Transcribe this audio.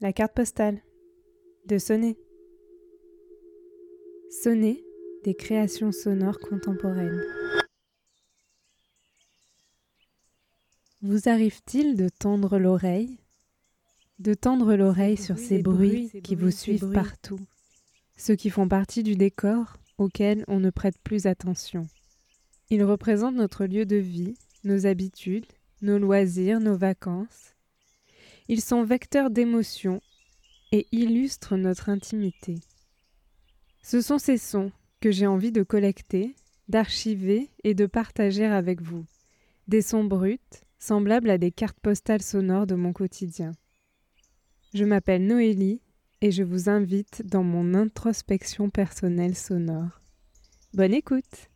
La carte postale. De sonner. Sonner des créations sonores contemporaines. Vous arrive-t-il de tendre l'oreille De tendre l'oreille sur ces bruits qui vous suivent partout, ceux qui font partie du décor auquel on ne prête plus attention? Ils représentent notre lieu de vie, nos habitudes, nos loisirs, nos vacances. Ils sont vecteurs d'émotions et illustrent notre intimité. Ce sont ces sons que j'ai envie de collecter, d'archiver et de partager avec vous. Des sons bruts, semblables à des cartes postales sonores de mon quotidien. Je m'appelle Noélie et je vous invite dans mon introspection personnelle sonore. Bonne écoute